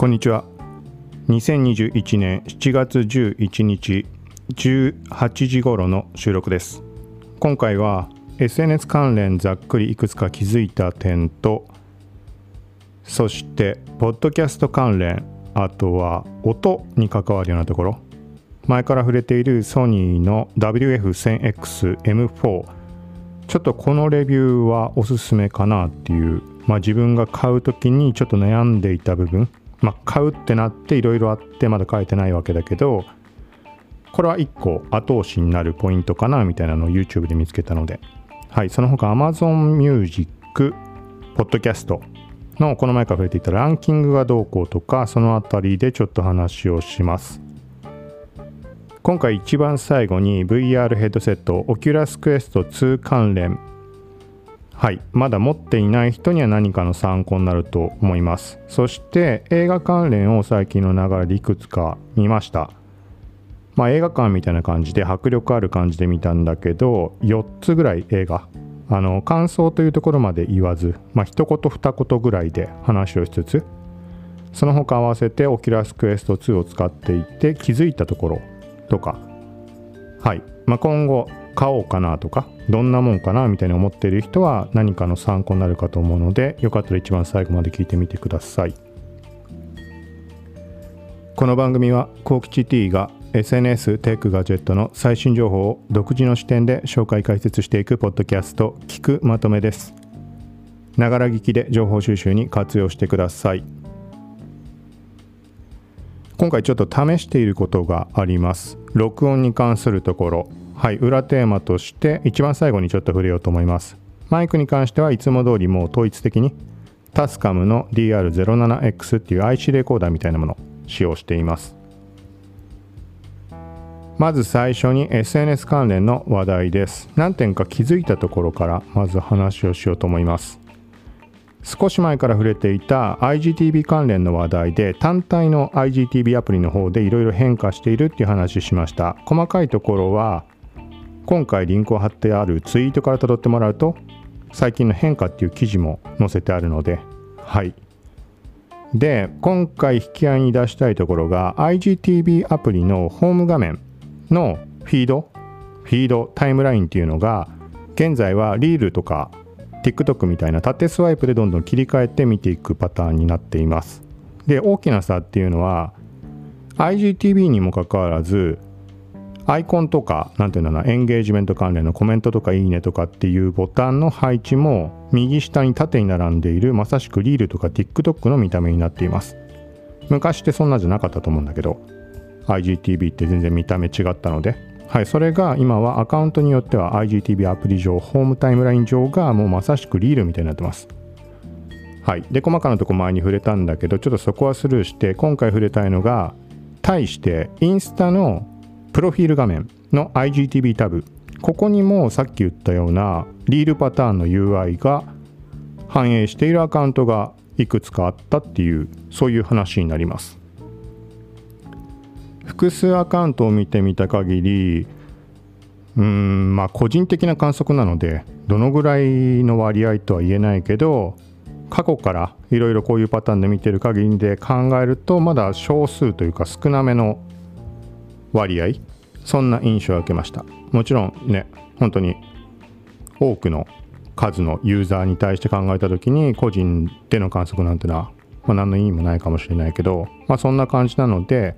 こんにちは。2021年7月11日18時頃の収録です。今回は SNS 関連ざっくりいくつか気づいた点とそしてポッドキャスト関連あとは音に関わるようなところ。前から触れているソニーの WF1000XM4 ちょっとこのレビューはおすすめかなっていう。まあ自分が買う時にちょっと悩んでいた部分。まあ買うってなっていろいろあってまだ買えてないわけだけどこれは1個後押しになるポイントかなみたいなのを YouTube で見つけたのではいその他 Amazon Music ポッドキャストのこの前から触れていたランキングがどうこうとかそのあたりでちょっと話をします。今回一番最後に VR ヘッドセット Oculus Quest 2関連はい。まだ持っていない人には何かの参考になると思います。そして映画関連を最近の流れでいくつか見ました。まあ映画館みたいな感じで迫力ある感じで見たんだけど4つぐらい映画あの感想というところまで言わずまあ一言二言ぐらいで話をしつつその他合わせて Oculus Quest 2を使っていて気づいたところとか。はい、まあ、今後買おうかなとかどんなもんかなみたいに思っている人は何かの参考になるかと思うのでよかったら一番最後まで聞いてみてください。この番組は幸吉 T が SNS テックガジェットの最新情報を独自の視点で紹介解説していくポッドキャスト聞くまとめです。ながら聞きで情報収集に活用してください。今回ちょっと試していることがあります。録音に関するところ。はい裏テーマとして一番最後にちょっと触れようと思います。マイクに関してはいつも通りもう統一的にタスカムの DR07X っていう IC レコーダーみたいなものを使用しています。まず最初に SNS 関連の話題です。何点か気づいたところからまず話をしようと思います。少し前から触れていた IGTV 関連の話題で単体の IGTV アプリの方でいろいろ変化しているっていう話しました。細かいところは今回リンクを貼ってあるツイートから辿ってもらうと最近の変化っていう記事も載せてあるのではい。で今回引き合いに出したいところが IGTV アプリのホーム画面のフィードフィードタイムラインっていうのが現在はリールとか TikTok みたいな縦スワイプでどんどん切り替えて見ていくパターンになっています。で大きな差っていうのは IGTV にもかかわらずアイコンとか何ていうんだろうなエンゲージメント関連のコメントとかいいねとかっていうボタンの配置も右下に縦に並んでいるまさしくリールとか TikTok の見た目になっています昔ってそんなじゃなかったと思うんだけど IGTV って全然見た目違ったので、はい、それが今はアカウントによっては IGTV アプリ上、ホームタイムライン上がもうまさしくリールみたいになってます。はい。で、細かなとこ前に触れたんだけど、ちょっとそこはスルーして、今回触れたいのが、対してインスタのプロフィール画面の IGTV タブ、ここにもさっき言ったようなリールパターンの UI が反映しているアカウントがいくつかあったっていう、そういう話になります。複数アカウントを見てみた限りうんまあ個人的な観測なのでどのぐらいの割合とは言えないけど過去からいろいろこういうパターンで見てる限りで考えるとまだ少数というか少なめの割合そんな印象を受けました。もちろんね本当に多くの数のユーザーに対して考えた時に個人での観測なんてのは、まあ、何の意味もないかもしれないけど、まあ、そんな感じなので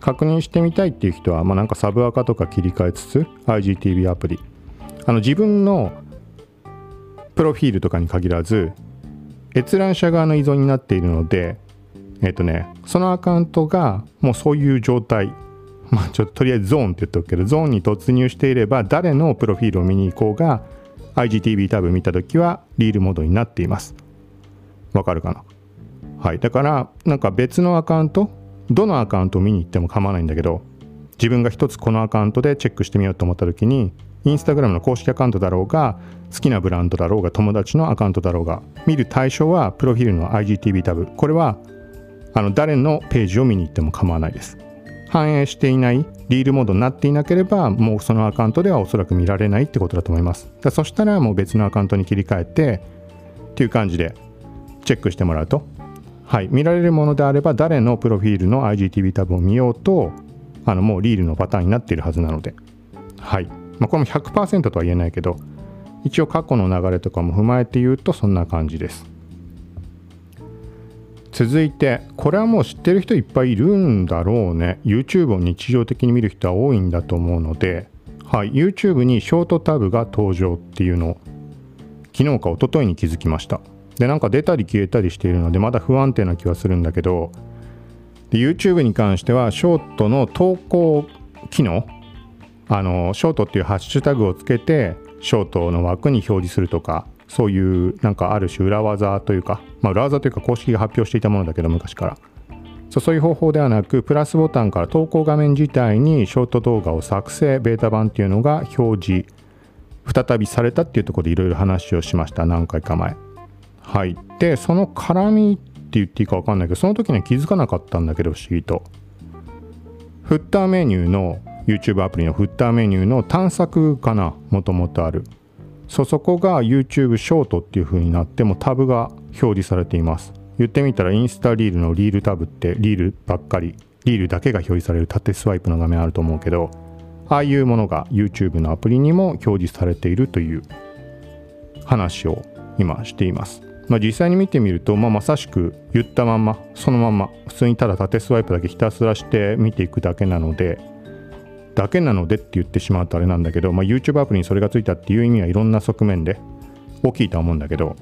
確認してみたいっていう人は、まあ、なんかサブアカとか切り替えつつ IGTV アプリ。あの自分のプロフィールとかに限らず閲覧者側の依存になっているのでえっ、とねそのアカウントがもうそういう状態まあちょっととりあえずゾーンって言っておくけどゾーンに突入していれば誰のプロフィールを見に行こうが IGTV タブ見た時はリールモードになっています。わかるかな？はい。だからなんか別のアカウントどのアカウントを見に行っても構わないんだけど自分が一つこのアカウントでチェックしてみようと思った時にインスタグラムの公式アカウントだろうが好きなブランドだろうが友達のアカウントだろうが見る対象はプロフィールの IGTV タブ。これはあの誰のページを見に行っても構わないです。反映していないリールモードになっていなければもうそのアカウントではおそらく見られないってことだと思います。だそしたらもう別のアカウントに切り替えてっていう感じでチェックしてもらうと。はい、見られるものであれば誰のプロフィールの IGTV タブを見ようとあのもうリールのパターンになっているはずなので、はい。まあ、これも100%とは言えないけど一応過去の流れとかも踏まえて言うとそんな感じです。続いてこれはもう知ってる人いっぱいいるんだろうね。YouTube を日常的に見る人は多いんだと思うので、はい、YouTube にショートタブが登場っていうのを昨日か一昨日に気づきました。でなんか出たり消えたりしているのでまだ不安定な気はするんだけどで YouTube に関してはショートの投稿機能あのショートっていうハッシュタグをつけてショートの枠に表示するとかそういうなんかある種裏技というか、まあ、裏技というか公式が発表していたものだけど昔から。そういう方法ではなくプラスボタンから投稿画面自体にショート動画を作成ベータ版っていうのが表示再びされたっていうところでいろいろ話をしました何回か前。はいでその絡みって言っていいか分かんないけどその時には気づかなかったんだけど不思議と。フッターメニューの YouTube アプリのフッターメニューの探索かなもともとある。そそこが YouTube ショートっていう風になってもタブが表示されています。言ってみたらインスタリールのリールタブってリールばっかりリールだけが表示される縦スワイプの画面あると思うけどああいうものが YouTube のアプリにも表示されているという話を今しています。まあ、実際に見てみると、まあ、まさしく言ったまんまそのまま普通にただ縦スワイプだけひたすらして見ていくだけなのでだけなのでって言ってしまうとあれなんだけど、まあ、YouTube アプリにそれがついたっていう意味はいろんな側面で大きいとは思うんだけど、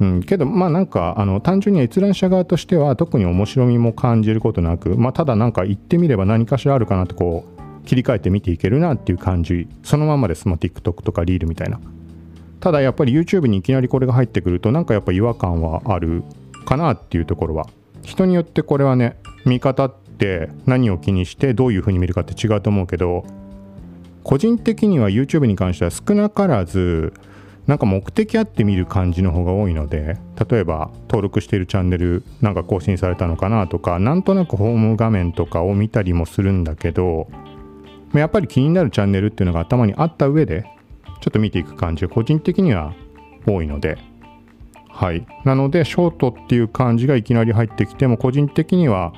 うん、けどまあなんかあの単純に閲覧者側としては特に面白みも感じることなく、まあ、ただなんか言ってみれば何かしらあるかなってこう切り替えて見ていけるなっていう感じ。そのままです、まあ、TikTok とかリールみたいな。ただやっぱり YouTube にいきなりこれが入ってくるとなんかやっぱ違和感はあるかなっていうところは。人によってこれはね見方って何を気にしてどういう風に見るかって違うと思うけど個人的には YouTube に関しては少なからずなんか目的あって見る感じの方が多いので例えば登録しているチャンネルなんか更新されたのかなとかなんとなくホーム画面とかを見たりもするんだけどやっぱり気になるチャンネルっていうのが頭にあった上でちょっと見ていく感じが個人的には多いので、はい。なので、ショートっていう感じがいきなり入ってきても、個人的には、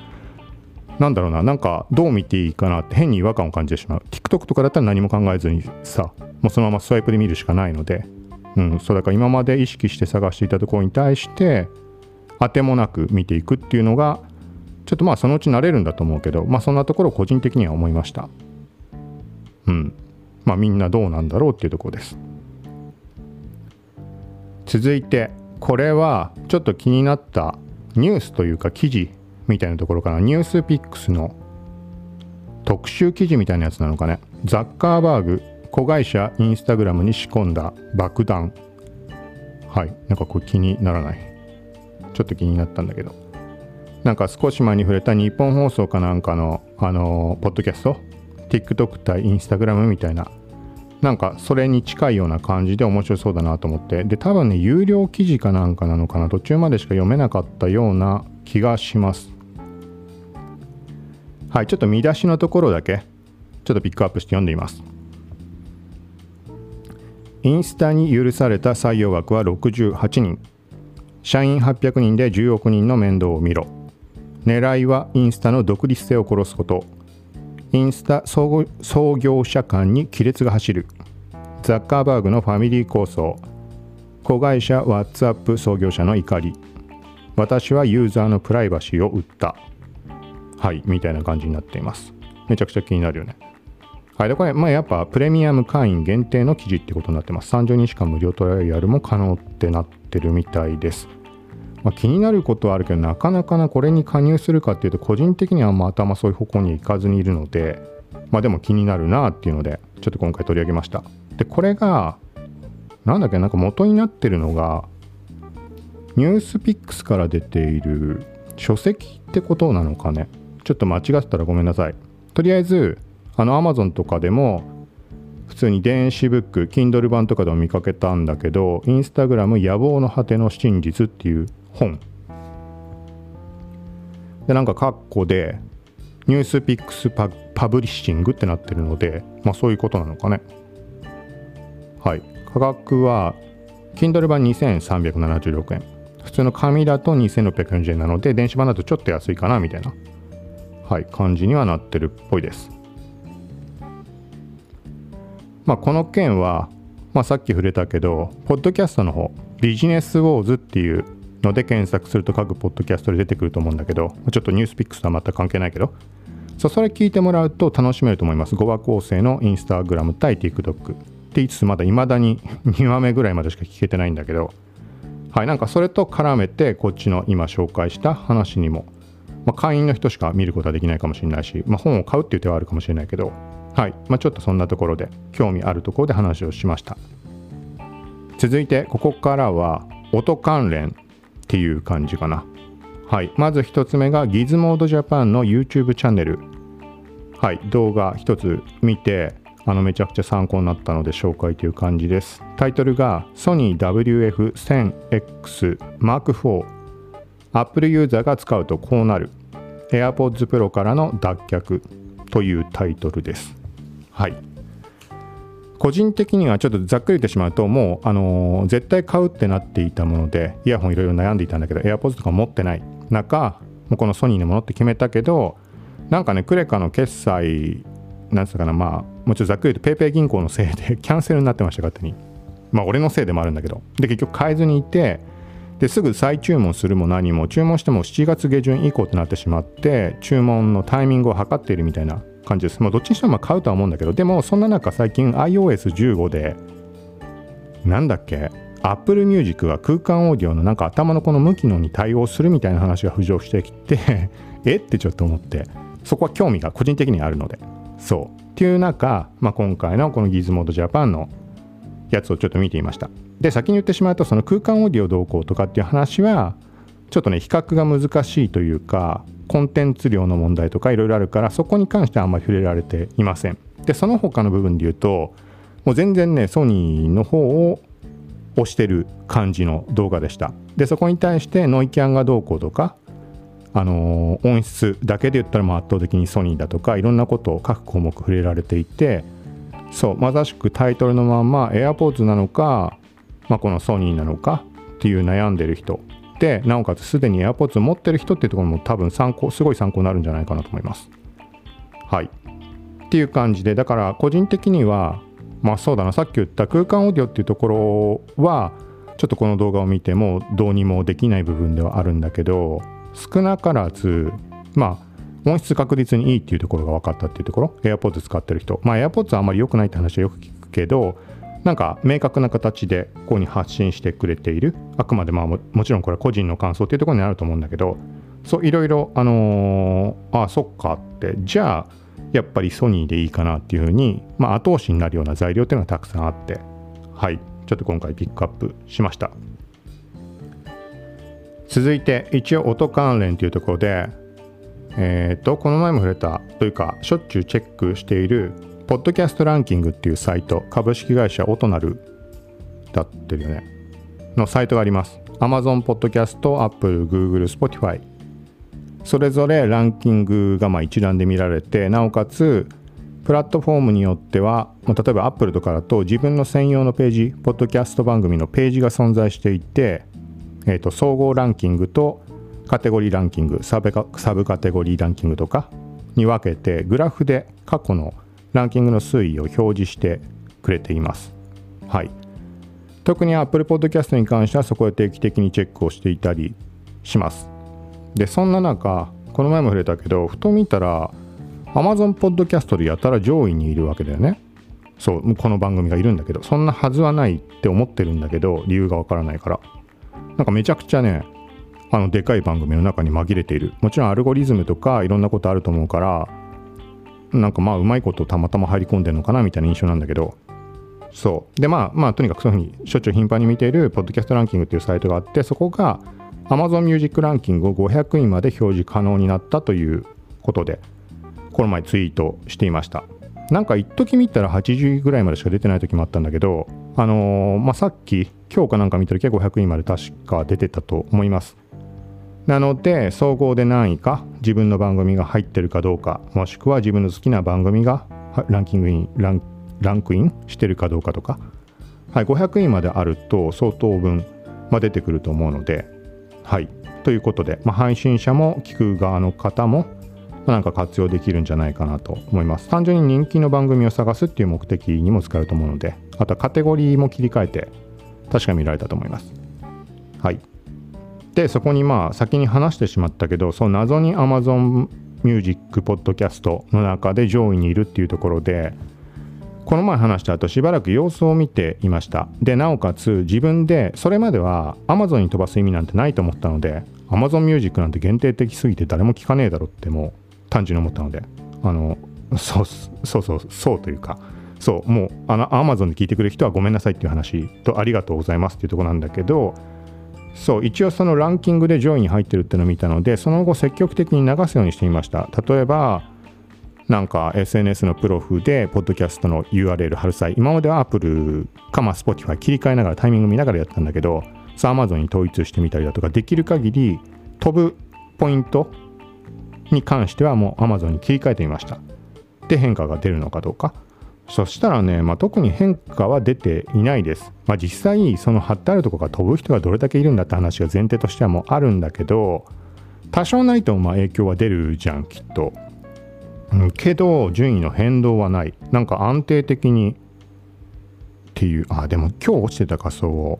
なんだろうな、なんかどう見ていいかなって変に違和感を感じてしまう。TikTok とかだったら何も考えずにさ、もうそのままスワイプで見るしかないので、うん、そうだから今まで意識して探していたところに対して、当てもなく見ていくっていうのが、ちょっとまあそのうち慣れるんだと思うけど、まあそんなところ個人的には思いました。うん。まあ、みんなどうなんだろうっていうところです続いてこれはちょっと気になったニュースというか記事みたいなところからニュースピックスの特集記事みたいなやつなのかね。ザッカーバーグ子会社インスタグラムに仕込んだ爆弾。はい。なんかこれ気にならない。ちょっと気になったんだけど。なんか少し前に触れた日本放送かなんかのあのポッドキャスト。TikTok 対 Instagram みたいな。なんかそれに近いような感じで面白そうだなと思って。で多分ね有料記事かなんかなのかな。途中までしか読めなかったような気がします。はいちょっと見出しのところだけちょっとピックアップして読んでみます。インスタに許された採用枠は68人。社員800人で10億人の面倒を見ろ。狙いはインスタの独立性を殺すこと。インスタ創業者間に亀裂が走る。ザッカーバーグのファミリー構想。子会社ワッツアップ創業者の怒り。私はユーザーのプライバシーを売った。はいみたいな感じになっています。めちゃくちゃ気になるよね。はいでこれまあやっぱプレミアム会員限定の記事ってことになってます。30日間無料トライアルも可能ってなってるみたいです。まあ、気になることはあるけどなかなかなこれに加入するかっていうと個人的にはあんま頭そういう方向に行かずにいるのでまあでも気になるなっていうのでちょっと今回取り上げました。でこれがなんだっけなんか元になってるのがニュースピックスから出ている書籍ってことなのかね。ちょっと間違ってたらごめんなさい。とりあえずあの Amazon とかでも普通に電子ブック Kindle 版とかでも見かけたんだけど Instagram 野望の果ての真実っていう本。でなんか括弧で NewsPicks パ Publishing ってなってるのでまあそういうことなのかね。はい。価格は Kindle 版2376円。普通の紙だと2640円なので電子版だとちょっと安いかなみたいな。はい感じにはなってるっぽいです。まあこの件はまあさっき触れたけどポッドキャストの方ビジネスウォーズっていうので検索すると各ポッドキャストで出てくると思うんだけどちょっとニュースピックスとは全く関係ないけどそそれ聞いてもらうと楽しめると思います。5話構成のインスタグラム対 TikTok って言いつつまだ未だに2話目ぐらいまでしか聞けてないんだけど。はいなんかそれと絡めてこっちの今紹介した話にも、まあ、会員の人しか見ることはできないかもしれないし、まあ、本を買うっていう手はあるかもしれないけどはい、まあ、ちょっとそんなところで興味あるところで話をしました。続いてここからは音関連っていう感じかな。はい。まず1つ目が Gizmodo Japan の YouTube チャンネル。はい。動画1つ見てあのめちゃくちゃ参考になったので紹介という感じです。タイトルが Sony WF1000X Mark IV Apple ユーザーが使うとこうなる。AirPods Pro からの脱却というタイトルです。はい。個人的にはちょっとざっくり言ってしまうともう、あのー、絶対買うってなっていたものでイヤホンいろいろ悩んでいたんだけど AirPods とか持ってない中もうこのソニーのものって決めたけどなんかねクレカの決済なんつうかなまあもうちょっとざっくり言うと PayPay 銀行のせいでキャンセルになってました勝手に。まあ俺のせいでもあるんだけど。で結局変えずにいてですぐ再注文するも何も注文しても7月下旬以降となってしまって注文のタイミングを測っているみたいな感じです。もうどっちにしても買うとは思うんだけどでもそんな中最近 iOS15 でなんだっけ Apple Music は空間オーディオのなんか頭のこの向きのに対応するみたいな話が浮上してきて え？ってちょっと思ってそこは興味が個人的にあるので。そう。っていう中、まあ、今回のこの Gizmodo Japan のやつをちょっと見てみました。で先に言ってしまうとその空間オーディオどうこうとかっていう話はちょっとね比較が難しいというかコンテンツ量の問題とかいろいろあるからそこに関してはあんまり触れられていません。でその他の部分で言うともう全然ねソニーの方を押してる感じの動画でした。でそこに対してノイキャンがどうこうとかあの音質だけで言ったらもう圧倒的にソニーだとかいろんなことを各項目触れられていてそうまさしくタイトルのまんま AirPods なのか、まあ、このソニーなのかっていう悩んでる人。でなおかつすでに AirPods を持ってる人っていうところも多分参考すごい参考になるんじゃないかなと思います。はい。っていう感じでだから個人的にはまあそうだな。さっき言った空間オーディオっていうところはちょっとこの動画を見てもどうにもできない部分ではあるんだけど少なからずまあ音質確実にいいっていうところが分かったっていうところ。AirPods 使ってる人。まあ AirPods はあんまり良くないって話はよく聞くけどなんか明確な形でここに発信してくれている。あくまでまあもちろんこれは個人の感想っていうところにあると思うんだけどそういろいろあのー、あそっかって。じゃあやっぱりソニーでいいかなっていうふうに、まあ、後押しになるような材料っていうのがたくさんあって。はい。ちょっと今回ピックアップしました。続いて一応音関連というところでえっ、ー、とこの前も触れたというかしょっちゅうチェックしているポッドキャストランキングっていうサイト株式会社オトナルだってるよね。のサイトがあります。Amazon ポッドキャスト Apple、Google、Spotify それぞれランキングがまあ一覧で見られてなおかつプラットフォームによっては例えば Apple とかだと自分の専用のページポッドキャスト番組のページが存在していてえーと、総合ランキングとカテゴリーランキングサブサブカテゴリーランキングとかに分けてグラフで過去のランキングの推移を表示してくれています。はい、特に Apple Podcast に関してはそこで定期的にチェックをしていたりします。でそんな中この前も触れたけどふと見たら Amazon Podcast でやたら上位にいるわけだよね。そうこの番組がいるんだけどそんなはずはないって思ってるんだけど理由がわからないからなんかめちゃくちゃねあのでかい番組の中に紛れているもちろんアルゴリズムとかいろんなことあると思うからなんかまあうまいことたまたま入り込んでるのかなみたいな印象なんだけど。そう。でまあまあとにかくそういうふうにしょっちゅう頻繁に見ているポッドキャストランキングっていうサイトがあってそこが Amazon Music ランキングを500位まで表示可能になったということでこの前ツイートしていました。なんか一時見たら80位ぐらいまでしか出てない時もあったんだけどあのー、まあ、さっき今日かなんか見た時は500位まで確か出てたと思います。なので総合で何位か自分の番組が入ってるかどうかもしくは自分の好きな番組がランキングインランランクインしてるかどうかとか、はい、500位まであると相当分、まあ、出てくると思うので。はいということで、まあ、配信者も聞く側の方もなんか活用できるんじゃないかなと思います。単純に人気の番組を探すっていう目的にも使えると思うのであとはカテゴリーも切り替えて確か見られたと思います。はい。でそこにまあ先に話してしまったけどその謎に Amazon Music ポッドキャストの中で上位にいるっていうところでこの前話した後しばらく様子を見ていました。でなおかつ自分でそれまでは Amazon に飛ばす意味なんてないと思ったので Amazon Music なんて限定的すぎて誰も聞かねえだろってもう単純に思ったのであのそうそうそうそうというかそうもうあの Amazon で聞いてくれる人はごめんなさいっていう話とありがとうございますっていうとこなんだけどそう一応そのランキングで上位に入ってるっていうのを見たのでその後積極的に流すようにしてみました。例えばなんか SNS のプロフでポッドキャストの URL 貼る際今までは Apple かまあ Spotify 切り替えながらタイミング見ながらやったんだけどさあ Amazon に統一してみたりだとかできる限り飛ぶポイントに関してはもう Amazon に切り替えてみました。で変化が出るのかどうか。そしたらね、まあ、特に変化は出ていないです。まあ、実際、その貼ってあるとこが飛ぶ人がどれだけいるんだって話が前提としてはもうあるんだけど、多少ないとまあ影響は出るじゃん、きっと。うん、けど、順位の変動はない。なんか安定的にっていう、あ、でも今日落ちてた仮想を。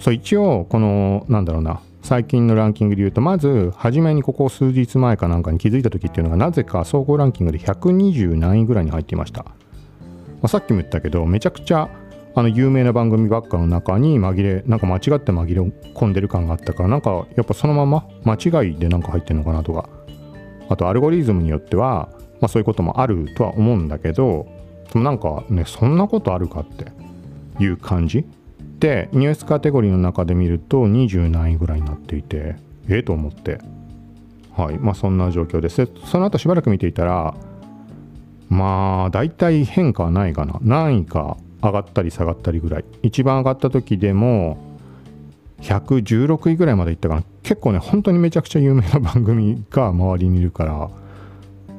そう、一応、この、なんだろうな、最近のランキングで言うと、まず、初めにここ数日前かなんかに気づいた時っていうのが、なぜか総合ランキングで120何位ぐらいに入っていました。あ、さっきも言ったけどめちゃくちゃあの有名な番組ばっかの中に紛れなんか間違って紛れ込んでる感があったからなんかやっぱそのまま間違いでなんか入ってんのかなとか。あとアルゴリズムによっては、まあ、そういうこともあるとは思うんだけどでもなんかねそんなことあるかっていう感じ？でニュースカテゴリーの中で見ると20何位ぐらいになっていてええと思って。はい。まあそんな状況です。その後しばらく見ていたらまあ大体変化はないかな。何位か上がったり下がったりぐらい。一番上がった時でも116位ぐらいまでいったかな。結構ね本当にめちゃくちゃ有名な番組が周りにいるから。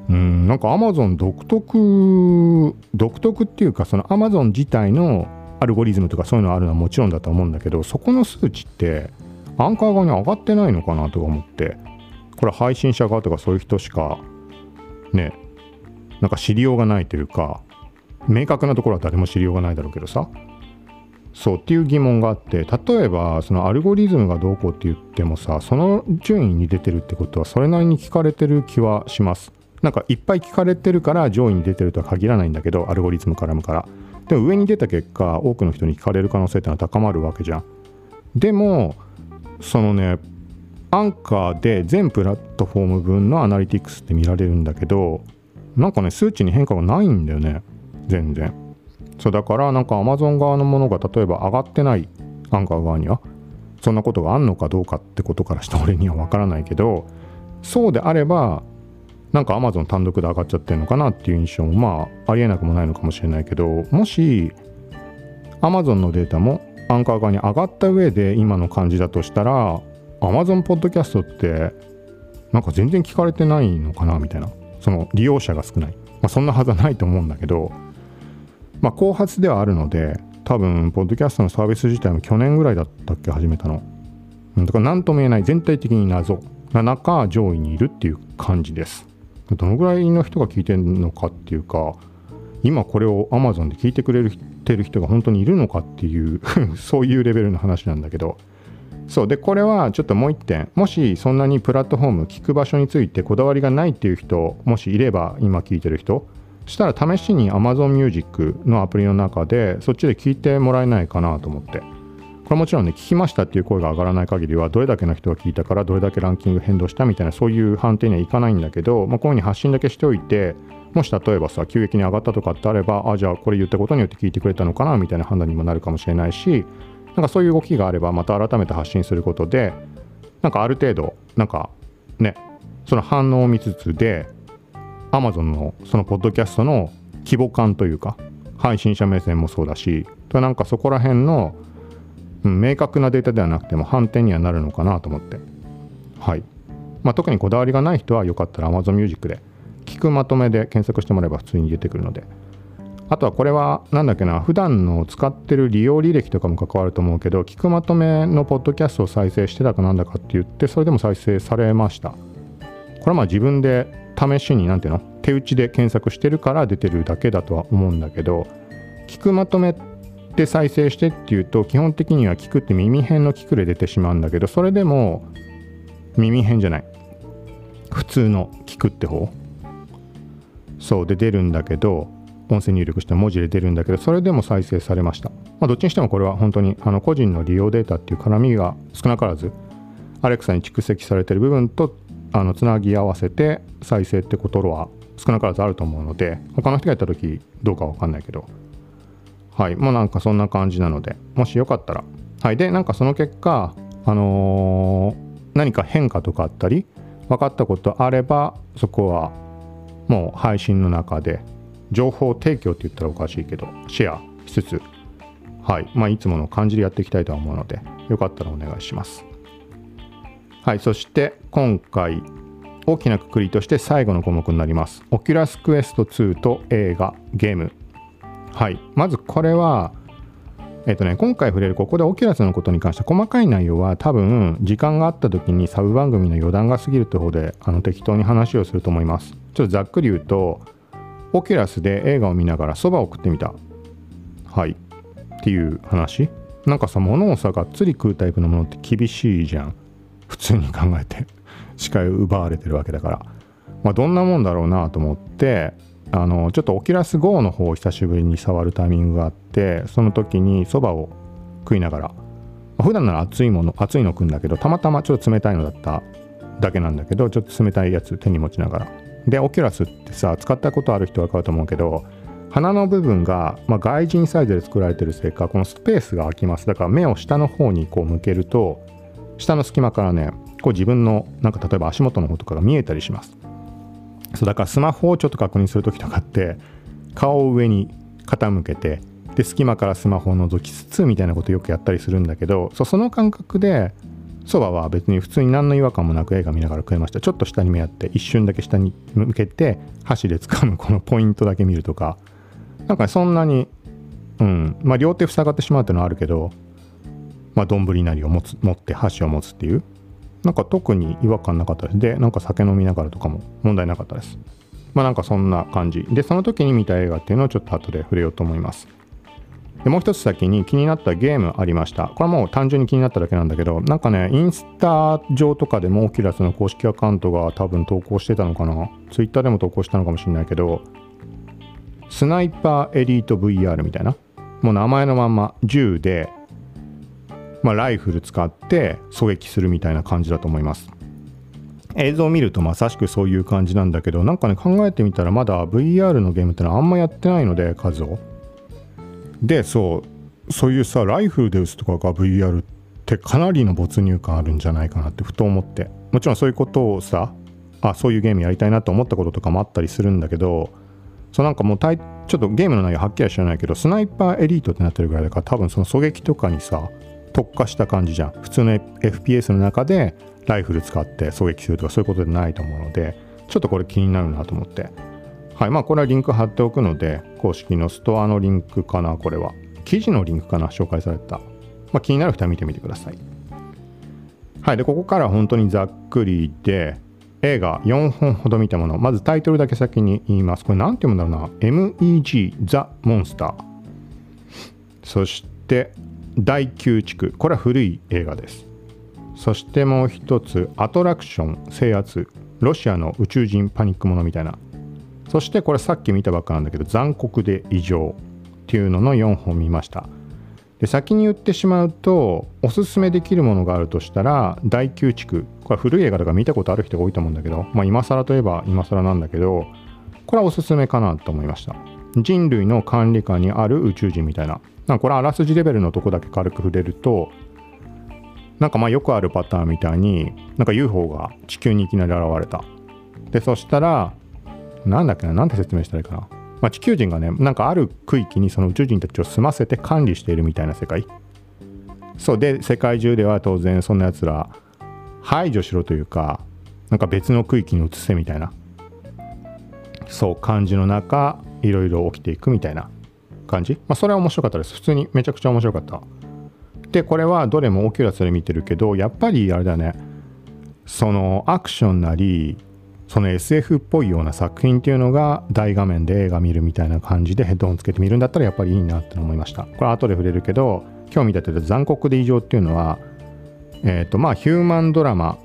うんなんか Amazon 独特独特っていうかその Amazon 自体のアルゴリズムとかそういうのあるのはもちろんだと思うんだけどそこの数値ってアンカー側に上がってないのかなとか思って。これ配信者側とかそういう人しかねなんか知りようがないというか明確なところは誰も知りようがないだろうけどさ。そうっていう疑問があって例えばそのアルゴリズムがどうこうって言ってもさその順位に出てるってことはそれなりに聞かれてる気はします。なんかいっぱい聞かれてるから上位に出てるとは限らないんだけどアルゴリズム絡むから。でも上に出た結果多くの人に聞かれる可能性ってのは高まるわけじゃん。でもそのねアンカーで全プラットフォーム分のアナリティクスって見られるんだけどなんかね数値に変化がないんだよね。全然。そうだからなんか Amazon 側のものが例えば上がってないアンカー側にはそんなことがあんのかどうかってことからして俺には分からないけどそうであればなんか Amazon 単独で上がっちゃってるのかなっていう印象もまあありえなくもないのかもしれないけどもし Amazon のデータもアンカー側に上がった上で今の感じだとしたら Amazon ポッドキャストってなんか全然聞かれてないのかなみたいな。その利用者が少ない、まあ、そんなはずはないと思うんだけど、まあ、後発ではあるので多分ポッドキャストのサービス自体も去年ぐらいだったっけ始めたの。だから何とも言えない全体的に謎。な中上位にいるっていう感じです。どのぐらいの人が聞いてるのかっていうか今これを Amazon で聞いてくれてる人が本当にいるのかっていう そういうレベルの話なんだけど。そうでこれはちょっともう一点もしそんなにプラットフォーム聞く場所についてこだわりがないっていう人もしいれば今聞いてる人したら試しに Amazon Music のアプリの中でそっちで聞いてもらえないかなと思って。これもちろんね聞きましたっていう声が上がらない限りはどれだけの人が聞いたからどれだけランキング変動したみたいなそういう判定にはいかないんだけど、まあ、こういうふうに発信だけしておいてもし例えばさ急激に上がったとかってあればあじゃあこれ言ったことによって聞いてくれたのかなみたいな判断にもなるかもしれないしなんかそういう動きがあればまた改めて発信することでなんかある程度なんかねその反応を見つつで Amazon のそのポッドキャストの規模感というか配信者目線もそうだしなんかそこら辺の、うん、明確なデータではなくても反転にはなるのかなと思って。はい。まあ特にこだわりがない人はよかったら Amazon Music で聞くまとめで検索してもらえば普通に出てくるので。あとはこれは何だっけな普段の使ってる利用履歴とかも関わると思うけど聞くまとめのポッドキャストを再生してたかなんだかって言ってそれでも再生されました。これはまあ自分で試しに何ていうの手打ちで検索してるから出てるだけだとは思うんだけど聞くまとめで再生してっていうと基本的には聞くって耳辺の聞くで出てしまうんだけどそれでも耳辺じゃない。普通の聞くって方。そうで出るんだけど音声入力した文字で出るんだけどそれでも再生されました、まあ、どっちにしてもこれは本当にあの個人の利用データっていう絡みが少なからずアレクサに蓄積されてる部分とあのつなぎ合わせて再生ってことは少なからずあると思うので他の人がやった時どうかわかんないけど。はい。もうなんかそんな感じなのでもしよかったら。はい。でなんかその結果あのー、何か変化とかあったり分かったことあればそこはもう配信の中で情報提供って言ったらおかしいけどシェアしつつはい。まあいつもの感じでやっていきたいとは思うのでよかったらお願いします。はい。そして今回大きなくくりとして最後の項目になります。 Oculus Quest 2と映画ゲーム。はい。まずこれはえっとね、今回触れるここで Oculus のことに関して細かい内容は多分時間があった時にサブ番組の余談が過ぎるという方であの適当に話をすると思います。ちょっとざっくり言うと Oculus で映画を見ながらそばを食ってみた。はい。っていう話。なんかさ物をさがっつり食うタイプのものって厳しいじゃん。普通に考えて。視界を奪われてるわけだから。まあどんなもんだろうなと思ってあのちょっとオキュラス GO の方を久しぶりに触るタイミングがあってその時にそばを食いながら、まあ、普段なら熱いもの熱いの食うんだけどたまたまちょっと冷たいのだっただけなんだけどちょっと冷たいやつ手に持ちながら。で Oculus ってさ使ったことある人は分かると思うけど鼻の部分が、まあ、外人サイズで作られてるせいかこのスペースが空きます。だから目を下の方にこう向けると下の隙間からねこう自分のなんか例えば足元の方とかが見えたりします。そうだからスマホをちょっと確認する時とかって顔を上に傾けてで隙間からスマホを覗きつつみたいなことよくやったりするんだけどそその感覚でそばは別に普通に何の違和感もなく映画見ながら食えました。ちょっと下に目やって一瞬だけ下に向けて箸で掴むこのポイントだけ見るとか。なんかそんなにうん。まあ両手塞がってしまうっていうのはあるけどまあ丼なりを持つ持って箸を持つっていう。なんか特に違和感なかったです。でなんか酒飲みながらとかも問題なかったです。まあなんかそんな感じ。でその時に見た映画っていうのをちょっと後で触れようと思います。でもう一つ先に気になったゲームありました。これはもう単純に気になっただけなんだけどなんかねインスタ上とかでもオキュラスの公式アカウントが多分投稿してたのかな？ツイッターでも投稿したのかもしれないけどスナイパーエリート VR みたいな？もう名前のまんま銃でまあ、ライフル使って狙撃するみたいな感じだと思います。映像を見るとまさしくそういう感じなんだけどなんかね考えてみたらまだ VR のゲームってのはあんまやってないので数を。でそうそういうさライフルで撃つとかが VR ってかなりの没入感あるんじゃないかなってふと思って。もちろんそういうことをさあそういうゲームやりたいなと思ったこととかもあったりするんだけどそうなんかもうちょっとゲームの内容はっきりは知らないけどスナイパーエリートってなってるぐらいだから多分その狙撃とかにさ特化した感じじゃん。普通の FPS の中でライフル使って狙撃するとかそういうことでないと思うのでちょっとこれ気になるなと思って。はいまあこれはリンク貼っておくので公式のストアのリンクかなこれは。記事のリンクかな紹介された、まあ、気になる人は見てみてください。はいでここから本当にざっくりで映画4本ほど見たもの。まずタイトルだけ先に言います。これ何て読むんだろうな。MEG ザ・モンスターそして第9地区。これは古い映画です。そしてもう一つアトラクション制圧。ロシアの宇宙人パニックものみたいな。そしてこれさっき見たばっかなんだけど残酷で異常っていうのの4本見ました。で先に言ってしまうとおすすめできるものがあるとしたら第9地区。これは古い映画とか見たことある人が多いと思うんだけどまあ今更といえば今更なんだけどこれはおすすめかなと思いました。人類の管理下にある宇宙人みたいな。なこれあらすじレベルのとこだけ軽く触れるとなんかまあよくあるパターンみたいになんか UFO が地球にいきなり現れた。でそしたらなんだっけななんて説明したらいいかな、まあ、地球人がねなんかある区域にその宇宙人たちを住ませて管理しているみたいな世界。そうで世界中では当然そんなやつら排除しろというかなんか別の区域に移せみたいな。そう感じの中いろいろ起きていくみたいな感じ、まあ、それは面白かったです。普通にめちゃくちゃ面白かった。でこれはどれもオキュラスで見てるけどやっぱりあれだね。そのアクションなりその SF っぽいような作品っていうのが大画面で映画見るみたいな感じでヘッドホンつけて見るんだったらやっぱりいいなって思いました。これ後で触れるけど今日見たけど残酷で異常っていうのはえっ、ー、とまあヒューマンドラマ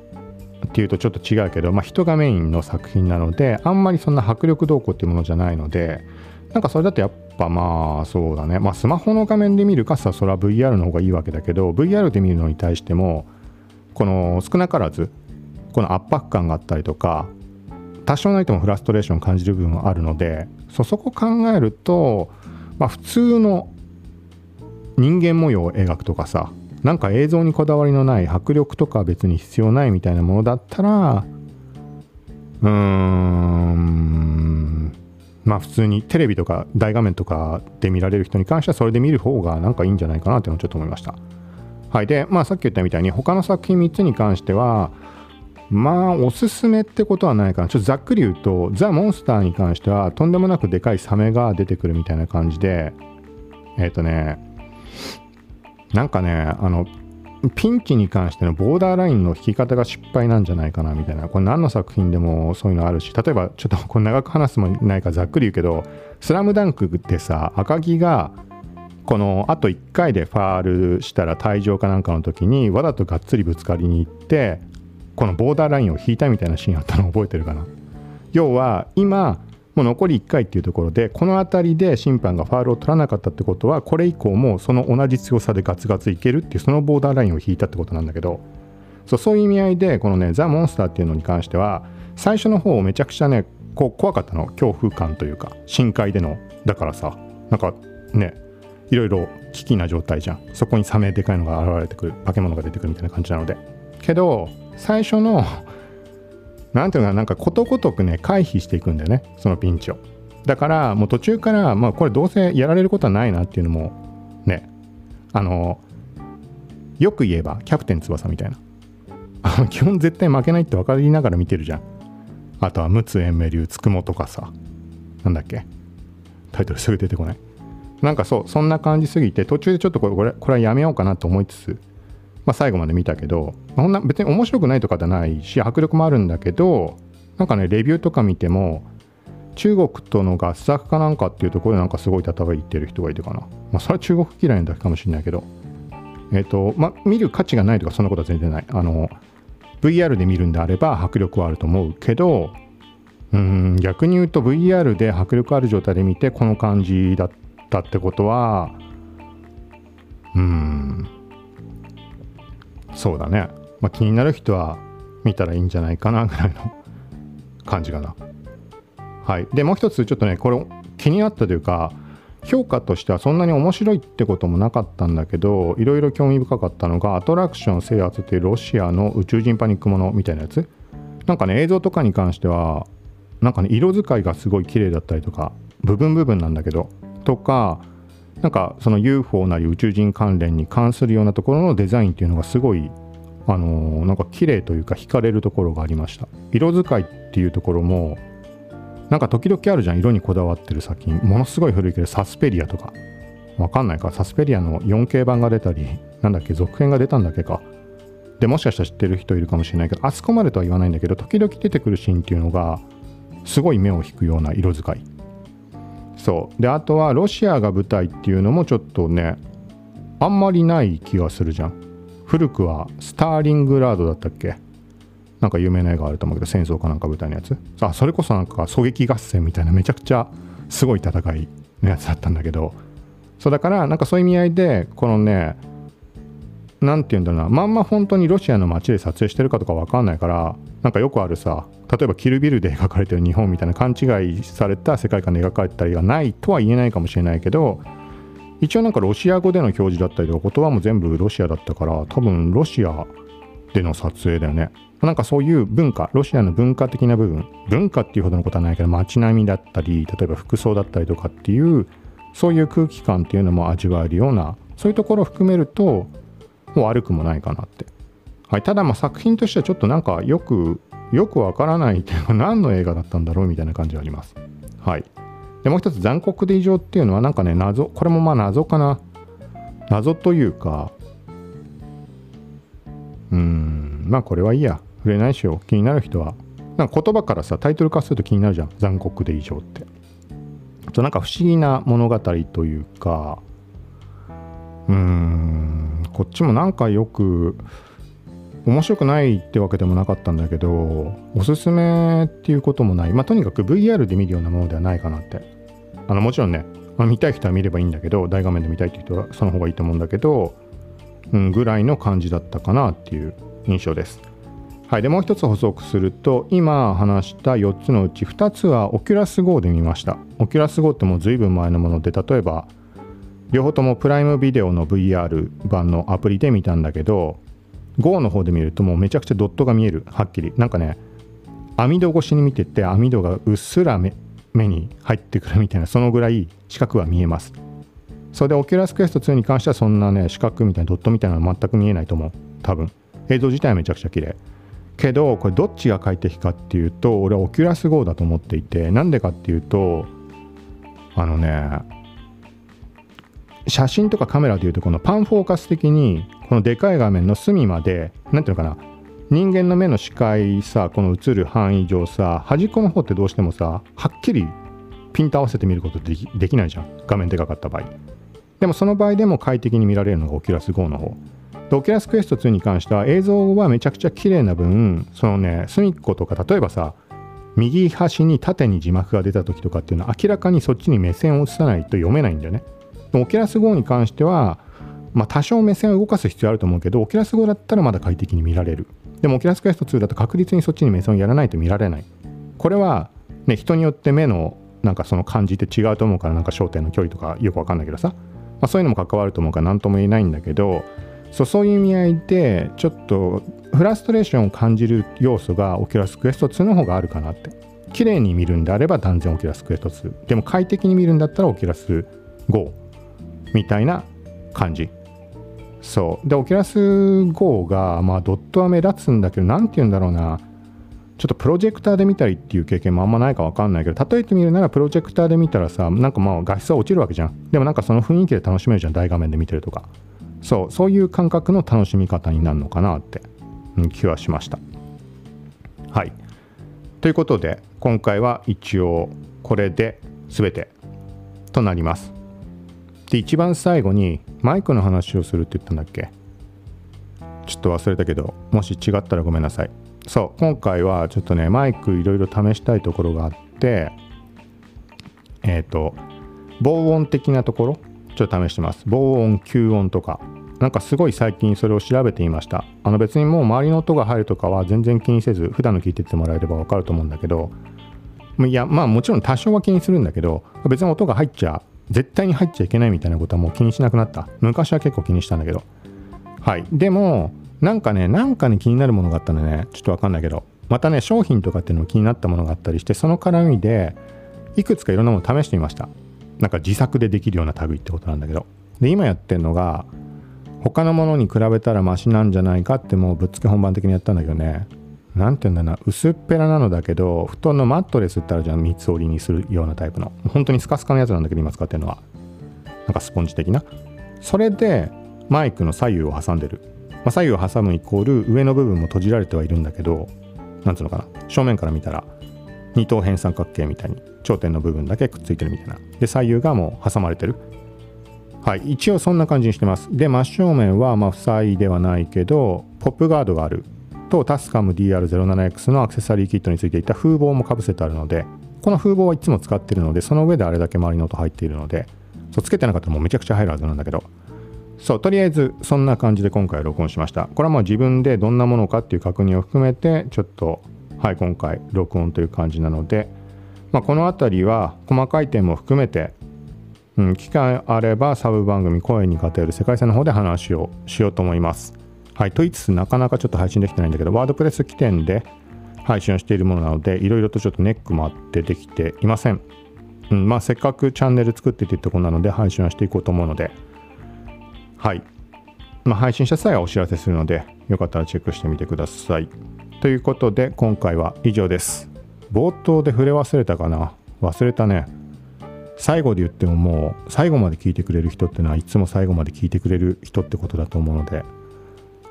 っていうとちょっと違うけど、まあ、人がメインの作品なのであんまりそんな迫力動向っていうものじゃないのでなんかそれだとやっぱまあそうだね。まあスマホの画面で見るかさそれは VR の方がいいわけだけど VR で見るのに対してもこの少なからずこの圧迫感があったりとか多少なりともフラストレーションを感じる部分はあるのでそそこ考えると、まあ、普通の人間模様を描くとかさなんか映像にこだわりのない迫力とか別に必要ないみたいなものだったらうーんまあ普通にテレビとか大画面とかで見られる人に関してはそれで見る方がなんかいいんじゃないかなっていうのをちょっと思いました。はい。で、まあさっき言ったみたいに他の作品3つに関してはまあおすすめってことはないかな。ちょっとざっくり言うとザ・モンスターに関してはとんでもなくでかいサメが出てくるみたいな感じでえっ、ー、とねなんかねあのピンチに関してのボーダーラインの引き方が失敗なんじゃないかなみたいなこれ何の作品でもそういうのあるし例えばちょっとこれ長く話すもないからざっくり言うけど「スラムダンクってさ赤木がこのあと1回でファールしたら退場かなんかの時にわざとがっつりぶつかりに行ってこのボーダーラインを引いたみたいなシーンあったの覚えてるかな？要は今もう残り1回っていうところでこの辺りで審判がファールを取らなかったってことはこれ以降もその同じ強さでガツガツいけるっていうそのボーダーラインを引いたってことなんだけど。そうそういう意味合いでこのねザ・モンスターっていうのに関しては最初の方めちゃくちゃねこう怖かったの。恐怖感というか深海での。だからさなんかねいろいろ危機な状態じゃん。そこにサメでかいのが現れてくる化け物が出てくるみたいな感じなので。けど最初の なんていうのかなんかことごとくね回避していくんだよねそのピンチを。だからもう途中からまあこれどうせやられることはないなっていうのもねあのよく言えばキャプテン翼みたいな。基本絶対負けないって分かりながら見てるじゃん。あとは陸奥延命流つくもとかさなんだっけタイトルすぐ出てこない。なんかそうそんな感じすぎて途中でちょっとこれこれはやめようかなと思いつつまあ、最後まで見たけど、そんな別に面白くないとかじゃないし迫力もあるんだけどなんかねレビューとか見ても中国との合作かなんかっていうところでなんかすごい叩いてる人がいてかな。まあ、それは中国嫌いなだけかもしれないけど。えっ、ー、と、まあ、見る価値がないとかそんなことは全然ない。あの、VR で見るんであれば迫力はあると思うけど、うん、逆に言うと VR で迫力ある状態で見てこの感じだったってことは、うん、そうだね、まあ、気になる人は見たらいいんじゃないかなぐらいの感じかな。はい。でもう一つちょっとねこれ気になったというか評価としてはそんなに面白いってこともなかったんだけどいろいろ興味深かったのがアトラクション制圧っていうロシアの宇宙人パニックものみたいなやつ。なんかね映像とかに関してはなんかね色使いがすごい綺麗だったりとか部分部分なんだけどとかなんかその UFO なり宇宙人関連に関するようなところのデザインっていうのがすごいあのー、なんか綺麗というか惹かれるところがありました。色使いっていうところもなんか時々あるじゃん。色にこだわってる作品。ものすごい古いけどサスペリアとか。わかんないか。サスペリアの 4K 版が出たりなんだっけ続編が出たんだっけか。でもしかしたら知ってる人いるかもしれないけどあそこまでとは言わないんだけど時々出てくるシーンっていうのがすごい目を引くような色使い。そう。であとはロシアが舞台っていうのもちょっとねあんまりない気がするじゃん。古くはスターリングラードだったっけ？なんか有名な映画あると思うけど戦争かなんか舞台のやつ。あそれこそなんか狙撃合戦みたいなめちゃくちゃすごい戦いのやつだったんだけど。そうだからなんかそういう意味合いでこのね何て言うんだろうな。まんま本当にロシアの街で撮影してるかとか分かんないからなんかよくあるさ例えばキルビルで描かれてる日本みたいな勘違いされた世界観で描かれたりがないとは言えないかもしれないけど一応なんかロシア語での表示だったりとか言葉も全部ロシアだったから多分ロシアでの撮影だよね。なんかそういう文化ロシアの文化的な部分文化っていうほどのことはないけど街並みだったり例えば服装だったりとかっていうそういう空気感っていうのも味わえるようなそういうところを含めるともう悪くもないかなって、はい、ただまあ作品としてはちょっとなんかよくよくわからないっていうか 何の映画だったんだろうみたいな感じがあります。はい。でもう一つ残酷で異常っていうのはなんかね謎これもまあ謎かな。謎というかうーんまあこれはいいや。触れないしよ。気になる人は。なんか言葉からさタイトル化すると気になるじゃん。残酷で異常って。となんか不思議な物語というかうん。こっちもなんかよく面白くないってわけでもなかったんだけどおすすめっていうこともない。まあとにかく VR で見るようなものではないかなって。あのもちろんね、まあ、見たい人は見ればいいんだけど大画面で見たいっていう人はその方がいいと思うんだけど、うん、ぐらいの感じだったかなっていう印象です。はい、でもう一つ補足すると今話した4つのうち2つはオキュラス GO で見ました。オキュラス GO ってもう随分前のもので例えば両方とも Prime Video の VR 版のアプリで見たんだけど GO の方で見るともうめちゃくちゃドットが見える。はっきり。なんかね網戸越しに見てて網戸がうっすら目に入ってくるみたいなそのぐらい四角は見えます。それで Oculus Quest 2に関してはそんなね四角みたいなドットみたいなのは全く見えないと思う。多分。映像自体はめちゃくちゃ綺麗。けどこれどっちが快適かっていうと俺はオキュラス GO だと思っていてなんでかっていうとあのね写真とかカメラでいうとこのパンフォーカス的にこのでかい画面の隅まで何ていうのかな人間の目の視界さこの映る範囲上さ端っこの方ってどうしてもさはっきりピント合わせて見ることできできないじゃん。画面でかかった場合。でもその場合でも快適に見られるのがオキュラス GO の方。で Oculus Quest 2に関しては映像はめちゃくちゃ綺麗な分そのね隅っことか例えばさ右端に縦に字幕が出た時とかっていうのは明らかにそっちに目線を移さないと読めないんだよね。オキラス GO に関しては、まあ、多少目線を動かす必要あると思うけどオキラス GO だったらまだ快適に見られる。でもオキラスクエスト2だと確実にそっちに目線をやらないと見られない。これは、ね、人によって目のなんかその感じって違うと思うからなんか焦点の距離とかよくわかんないけどさ、まあ、そういうのも関わると思うから何とも言えないんだけどそうそういう意味合いでちょっとフラストレーションを感じる要素がオキラスクエスト2の方があるかなって綺麗に見るんであれば断然オキラスクエスト2でも快適に見るんだったらオキラス GO みたいな感じ。そう。でオキュラス GO がまあドットは目立つんだけど何て言うんだろうな。ちょっとプロジェクターで見たりっていう経験もあんまないか分かんないけど例えてみるならプロジェクターで見たらさなんかまあ画質は落ちるわけじゃん。でもなんかその雰囲気で楽しめるじゃん。大画面で見てるとか。そう。そういう感覚の楽しみ方になるのかなって、うん、気はしました。はい。ということで今回は一応これで全てとなります。で一番最後にマイクの話をするって言ったんだっけ？ちょっと忘れたけどもし違ったらごめんなさい。そう今回はちょっとねマイクいろいろ試したいところがあってえっ、ー、と防音的なところ？ちょっと試してます。防音吸音とか。なんかすごい最近それを調べていました。あの別にもう周りの音が入るとかは全然気にせず普段の聞いてってもらえれば分かると思うんだけど。いやまあもちろん多少は気にするんだけど別に音が入っちゃ絶対に入っちゃいけないみたいなことはもう気にしなくなった。昔は結構気にしたんだけど。はい。でもなんかねなんかに気になるものがあったのね。ちょっと分かんないけど。またね商品とかっていうのも気になったものがあったりしてその絡みでいくつかいろんなもの試してみました。なんか自作でできるような類ってことなんだけど。で今やってるのが他のものに比べたらマシなんじゃないかってもうぶっつけ本番的にやったんだけどね。何て言うんだな薄っぺらなのだけど布団のマットレスってあるじゃん三つ折りにするようなタイプの。本当にスカスカのやつなんだけど今使ってるのは。なんかスポンジ的な。それでマイクの左右を挟んでる、まあ、左右を挟むイコール上の部分も閉じられてはいるんだけどなんつうのかな。正面から見たら二等辺三角形みたいに頂点の部分だけくっついてるみたいな。で左右がもう挟まれてる。はい一応そんな感じにしてます。で真正面はまあ塞いではないけどポップガードがある。とタスカム DR07X のアクセサリーキットについていた風防もかぶせてあるのでこの風防はいつも使ってるのでその上であれだけ周りの音入っているのでそうつけてなかったらもうめちゃくちゃ入るはずなんだけどそうとりあえずそんな感じで今回録音しましたこれはまあ自分でどんなものかっていう確認を含めてちょっとはい今回録音という感じなので、まあ、この辺りは細かい点も含めて、うん、機会あればサブ番組「声に勝てる世界線」の方で話をしようと思います。はい、と言いつつなかなかちょっと配信できてないんだけどワードプレス起点で配信をしているものなのでいろいろとちょっとネックもあってできていません。うん、まあせっかくチャンネル作ってってとこなので配信はしていこうと思うのではい。まあ、配信した際はお知らせするのでよかったらチェックしてみてください。ということで今回は以上です。冒頭で触れ忘れたかな？忘れたね。最後で言ってももう最後まで聞いてくれる人ってのはいつも最後まで聞いてくれる人ってことだと思うので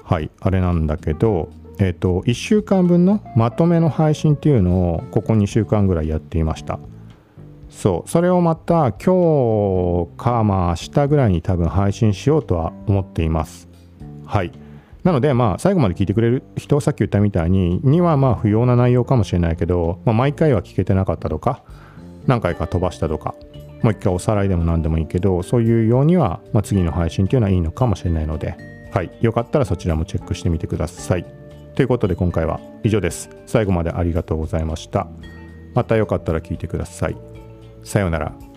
はいあれなんだけどえっ、ー、と1週間分のまとめの配信っていうのをここ2週間ぐらいやっていました。そうそれをまた今日かまあ明日ぐらいに多分配信しようとは思っています。はい。なのでまあ最後まで聞いてくれる人さっき言ったみたいににはまあ不要な内容かもしれないけど、まあ、毎回は聞けてなかったとか何回か飛ばしたとかもう一回おさらいでも何でもいいけどそういうようには、まあ、次の配信っていうのはいいのかもしれないのではいよかったらそちらもチェックしてみてください。ということで今回は以上です。最後までありがとうございました。またよかったら聞いてください。さようなら。